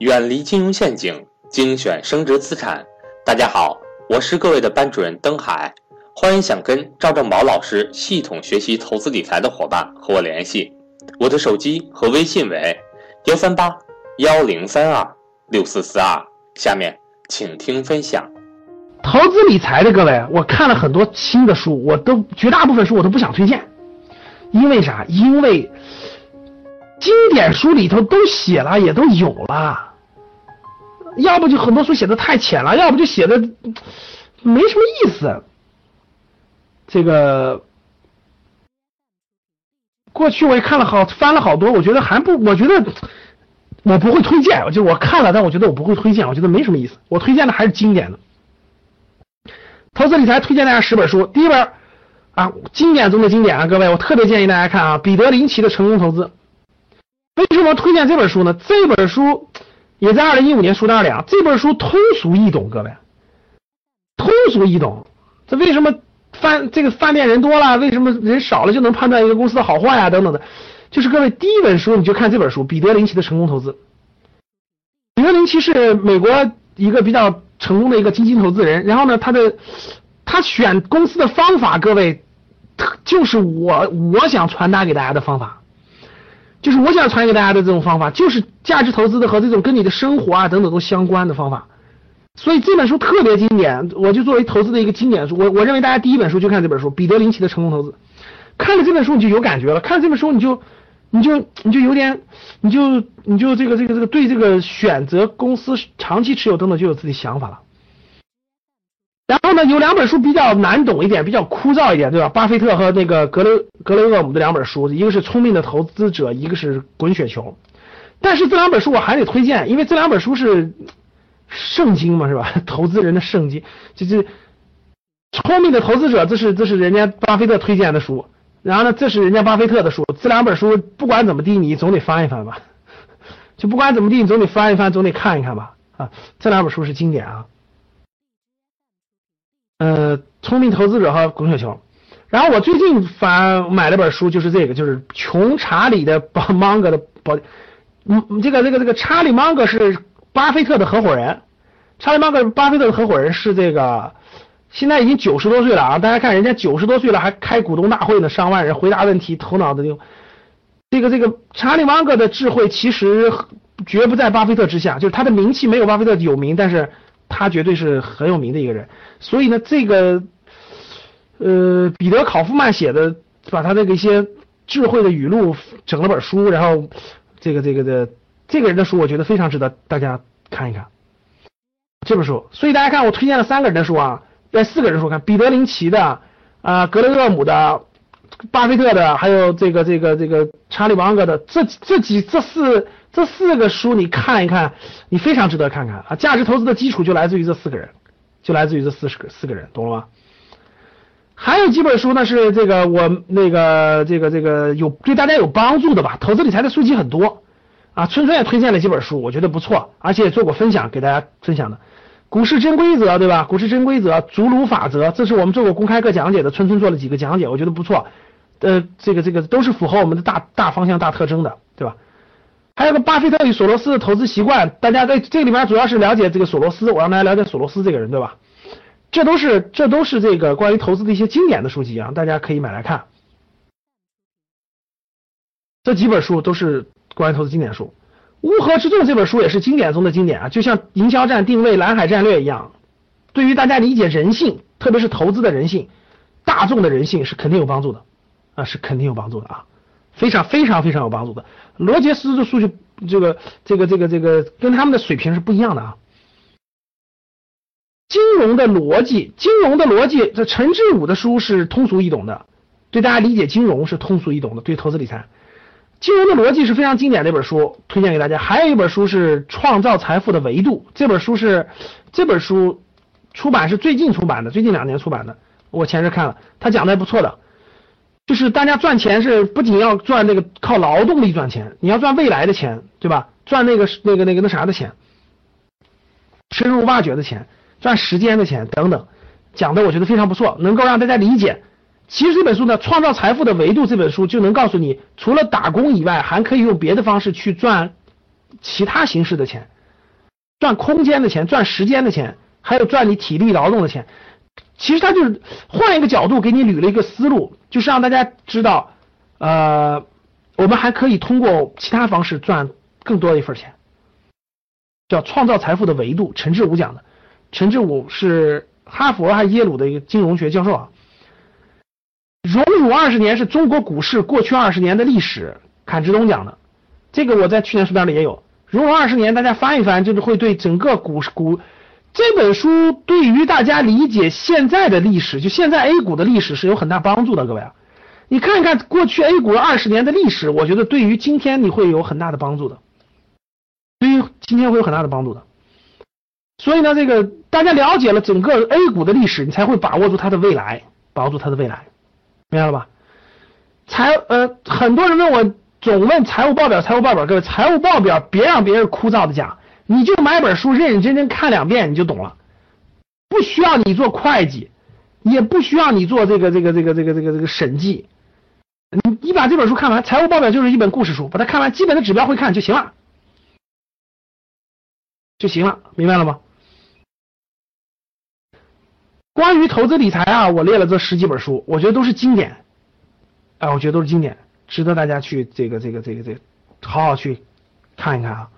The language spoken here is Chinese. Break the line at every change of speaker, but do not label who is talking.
远离金融陷阱，精选升值资产。大家好，我是各位的班主任登海，欢迎想跟赵正宝老师系统学习投资理财的伙伴和我联系，我的手机和微信为幺三八幺零三二六四四二。下面请听分享。
投资理财的各位，我看了很多新的书，我都绝大部分书我都不想推荐，因为啥？因为经典书里头都写了，也都有了，要不就很多书写的太浅了，要不就写的没什么意思。这个过去我也看了好翻了好多，我觉得还不，我觉得我不会推荐，就我看了，但我觉得我不会推荐，我觉得没什么意思。我推荐的还是经典的。投资理财推荐大家十本书，第一本啊，经典中的经典啊，各位，我特别建议大家看啊，彼得林奇的成功投资。为什么推荐这本书呢？这本书也在二零一五年书单里啊，这本书通俗易懂，各位，通俗易懂。这为什么饭这个饭店人多了，为什么人少了就能判断一个公司的好坏啊？等等的，就是各位第一本书你就看这本书，彼得林奇的成功投资。彼得林奇是美国一个比较。成功的一个基金投资人，然后呢，他的他选公司的方法，各位，就是我我想传达给大家的方法，就是我想传给大家的这种方法，就是价值投资的和这种跟你的生活啊等等都相关的方法。所以这本书特别经典，我就作为投资的一个经典书，我我认为大家第一本书就看这本书《彼得林奇的成功投资》，看了这本书你就有感觉了，看了这本书你就。你就你就有点，你就你就这个这个这个对这个选择公司长期持有等等就有自己想法了。然后呢，有两本书比较难懂一点，比较枯燥一点，对吧？巴菲特和那个格雷格雷厄姆的两本书，一个是《聪明的投资者》，一个是《滚雪球》。但是这两本书我还得推荐，因为这两本书是圣经嘛，是吧？投资人的圣经，就是《聪明的投资者》，这是这是人家巴菲特推荐的书。然后呢，这是人家巴菲特的书，这两本书不管怎么地，你总得翻一翻吧。就不管怎么地，你总得翻一翻，总得看一看吧。啊，这两本书是经典啊。呃，聪明投资者和滚雪球。然后我最近翻买了本书，就是这个，就是穷查理的巴芒格的宝。嗯，这个这个这个查理芒格是巴菲特的合伙人。查理芒格巴菲特的合伙人是这个。现在已经九十多岁了啊！大家看，人家九十多岁了还开股东大会呢，上万人回答问题，头脑的就这个这个查理芒格的智慧其实绝不在巴菲特之下，就是他的名气没有巴菲特有名，但是他绝对是很有名的一个人。所以呢，这个呃彼得考夫曼写的，把他那个一些智慧的语录整了本书，然后这个这个的这个人的书，我觉得非常值得大家看一看这本书。所以大家看，我推荐了三个人的书啊。在四个人说，看彼得林奇的啊，格雷厄姆的，巴菲特的，还有这个这个这个查理芒格的，这这几这四这四个书你看一看，你非常值得看看啊！价值投资的基础就来自于这四个人，就来自于这四十个四个人，懂了吗？还有几本书呢，是这个我那个这个这个有对大家有帮助的吧？投资理财的书籍很多啊，春春也推荐了几本书，我觉得不错，而且也做过分享给大家分享的。股市真规则，对吧？股市真规则，祖鲁法则，这是我们做过公开课讲解的，春春做了几个讲解，我觉得不错。呃，这个这个都是符合我们的大大方向、大特征的，对吧？还有个巴菲特与索罗斯的投资习惯，大家在这里面主要是了解这个索罗斯，我让大家了解索罗斯这个人，对吧？这都是这都是这个关于投资的一些经典的书籍啊，大家可以买来看。这几本书都是关于投资经典书。乌合之众这本书也是经典中的经典啊，就像营销战、定位、蓝海战略一样，对于大家理解人性，特别是投资的人性、大众的人性是肯定有帮助的啊，是肯定有帮助的啊，非常非常非常有帮助的。罗杰斯的数据，这个这个这个这个跟他们的水平是不一样的啊。金融的逻辑，金融的逻辑，这陈志武的书是通俗易懂的，对大家理解金融是通俗易懂的，对投资理财。金融的逻辑是非常经典的一本书，推荐给大家。还有一本书是《创造财富的维度》，这本书是这本书出版是最近出版的，最近两年出版的。我前日看了，他讲的还不错的，就是大家赚钱是不仅要赚那个靠劳动力赚钱，你要赚未来的钱，对吧？赚那个那个那个那啥的钱，深入挖掘的钱，赚时间的钱等等，讲的我觉得非常不错，能够让大家理解。其实这本书呢，《创造财富的维度》这本书就能告诉你，除了打工以外，还可以用别的方式去赚其他形式的钱，赚空间的钱，赚时间的钱，还有赚你体力劳动的钱。其实他就是换一个角度给你捋了一个思路，就是让大家知道，呃，我们还可以通过其他方式赚更多的一份钱，叫创造财富的维度。陈志武讲的，陈志武是哈佛还是耶鲁的一个金融学教授啊。荣辱二十年是中国股市过去二十年的历史，坎志东讲的，这个我在去年书单里也有。荣辱二十年，大家翻一翻，就是会对整个股市股。这本书对于大家理解现在的历史，就现在 A 股的历史是有很大帮助的，各位啊，你看一看过去 A 股二十年的历史，我觉得对于今天你会有很大的帮助的，对于今天会有很大的帮助的。所以呢，这个大家了解了整个 A 股的历史，你才会把握住它的未来，把握住它的未来，明白了吧？财呃，很多人问我总问财务报表，财务报表，各位财务报表别让别人枯燥的讲。你就买本书，认认真真看两遍，你就懂了。不需要你做会计，也不需要你做这个这个这个这个这个这个审计。你你把这本书看完，财务报表就是一本故事书，把它看完，基本的指标会看就行了，就行了，明白了吗？关于投资理财啊，我列了这十几本书，我觉得都是经典，啊，我觉得都是经典，值得大家去这个这个这个这个好好去看一看啊。